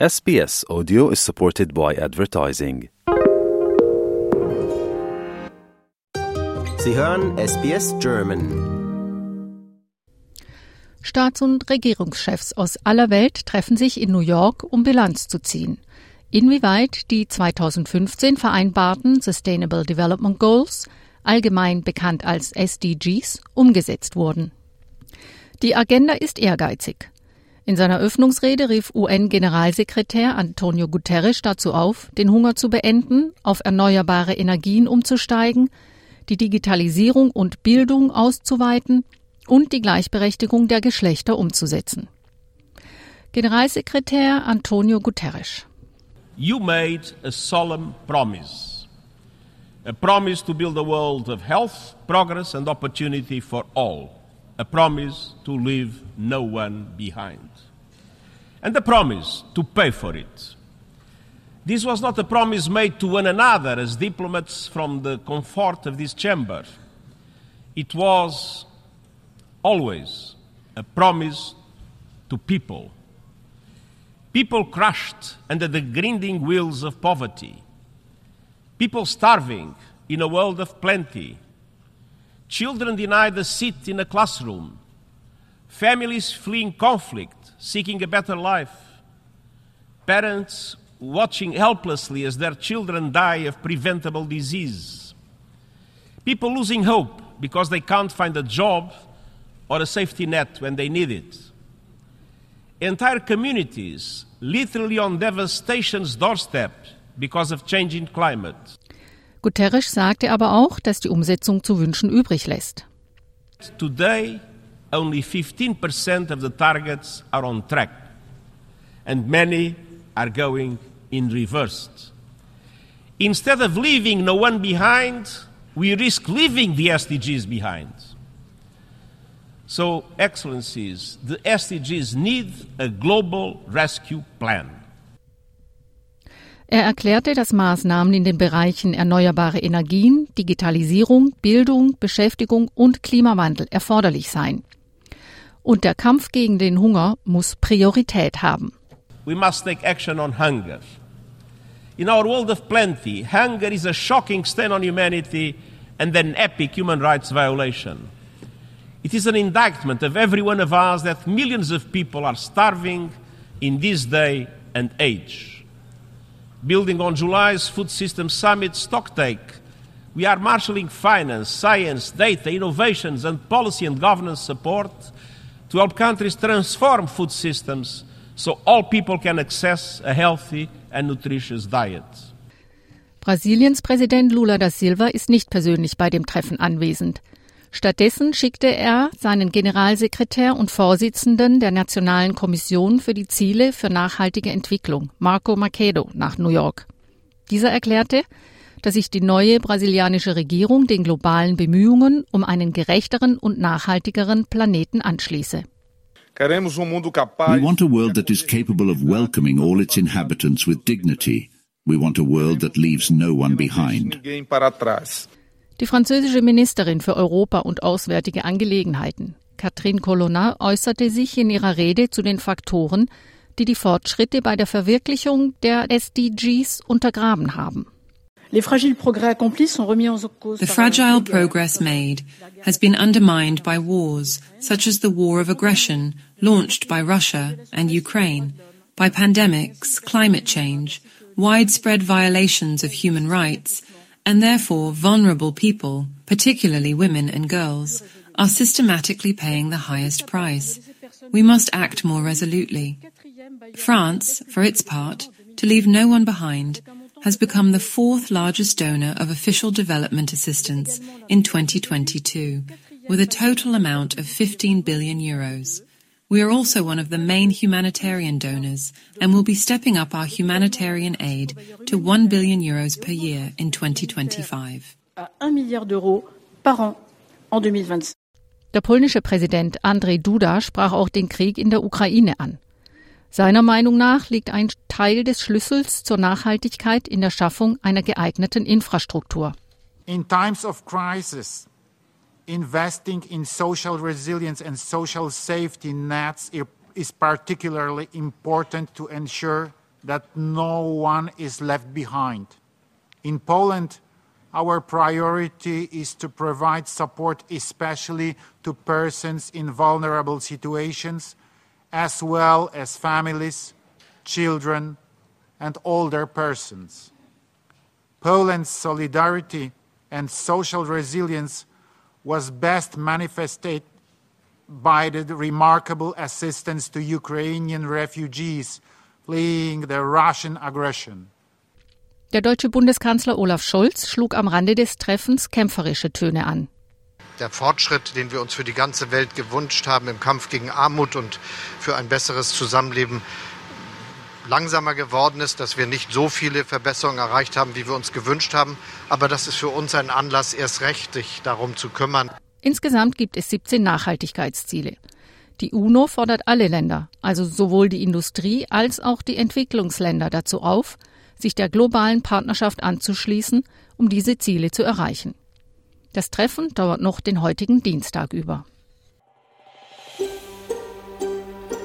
SBS Audio is supported by advertising. Sie hören SBS German. Staats- und Regierungschefs aus aller Welt treffen sich in New York, um Bilanz zu ziehen. Inwieweit die 2015 vereinbarten Sustainable Development Goals, allgemein bekannt als SDGs, umgesetzt wurden. Die Agenda ist ehrgeizig. In seiner Öffnungsrede rief UN-Generalsekretär Antonio Guterres dazu auf, den Hunger zu beenden, auf erneuerbare Energien umzusteigen, die Digitalisierung und Bildung auszuweiten und die Gleichberechtigung der Geschlechter umzusetzen. Generalsekretär Antonio Guterres. You made a solemn promise. A promise to build a world of health, progress and opportunity for all. A promise to leave no one behind, and a promise to pay for it. This was not a promise made to one another as diplomats from the comfort of this chamber. It was always a promise to people. People crushed under the grinding wheels of poverty. People starving in a world of plenty children denied a seat in a classroom, families fleeing conflict, seeking a better life, parents watching helplessly as their children die of preventable disease, people losing hope because they can't find a job or a safety net when they need it. Entire communities literally on devastation's doorstep because of changing climate. Guterres sagte aber auch, dass die Umsetzung zu wünschen übrig lässt. Today, only 15% of the targets are on track, and many are going in reverse. Instead of leaving no one behind, we risk leaving the SDGs behind. So, Excellencies, the SDGs need a global rescue plan. Er erklärte, dass Maßnahmen in den Bereichen erneuerbare Energien, Digitalisierung, Bildung, Beschäftigung und Klimawandel erforderlich seien. Und der Kampf gegen den Hunger muss Priorität haben. We must take action on hunger. In our world of plenty, hunger is a shocking stain on humanity and an epic human rights violation. It is an indictment of every one of us that millions of people are starving in this day and age. Building on July's Food Systems Summit stocktake, we are marshalling finance, science, data, innovations, and policy and governance support to help countries transform food systems so all people can access a healthy and nutritious diet. Brasiliens Präsident Lula da Silva ist nicht persönlich bei dem Treffen anwesend. Stattdessen schickte er seinen Generalsekretär und Vorsitzenden der Nationalen Kommission für die Ziele für nachhaltige Entwicklung, Marco Macedo, nach New York. Dieser erklärte, dass sich die neue brasilianische Regierung den globalen Bemühungen um einen gerechteren und nachhaltigeren Planeten anschließe. We want a world that is capable of welcoming all its inhabitants with dignity. We want a world that leaves no one behind. Die französische Ministerin für Europa und Auswärtige Angelegenheiten, Catherine Colonna, äußerte sich in ihrer Rede zu den Faktoren, die die Fortschritte bei der Verwirklichung der SDGs untergraben haben. The fragile progress made has been undermined by wars, such as the war of aggression launched by Russia and Ukraine, by pandemics, climate change, widespread violations of human rights, and therefore vulnerable people, particularly women and girls, are systematically paying the highest price. We must act more resolutely. France, for its part, to leave no one behind, has become the fourth largest donor of official development assistance in 2022, with a total amount of 15 billion euros. We are also one of the main humanitarian donors and will be stepping up our humanitarian aid to 1 billion euros per year in 2025. Der polnische Präsident Andrzej Duda sprach auch den Krieg in der Ukraine an. Seiner Meinung nach liegt ein Teil des Schlüssels zur Nachhaltigkeit in der Schaffung einer geeigneten Infrastruktur. In times of crisis, investing in social resilience and social safety nets is particularly important to ensure that no one is left behind. In Poland, our priority is to provide support, especially to persons in vulnerable situations, as well as families, children, and older persons. Poland's solidarity and social resilience was best manifested by the remarkable assistance to Ukrainian refugees fleeing the Russian aggression. Der deutsche Bundeskanzler Olaf Scholz schlug am Rande des Treffens kämpferische Töne an. Der Fortschritt, den wir uns für die ganze Welt gewünscht haben im Kampf gegen Armut und für ein besseres Zusammenleben, langsamer geworden ist, dass wir nicht so viele Verbesserungen erreicht haben, wie wir uns gewünscht haben. Aber das ist für uns ein Anlass, erst recht sich darum zu kümmern. Insgesamt gibt es 17 Nachhaltigkeitsziele. Die UNO fordert alle Länder, also sowohl die Industrie als auch die Entwicklungsländer dazu auf, sich der globalen Partnerschaft anzuschließen, um diese Ziele zu erreichen. Das Treffen dauert noch den heutigen Dienstag über.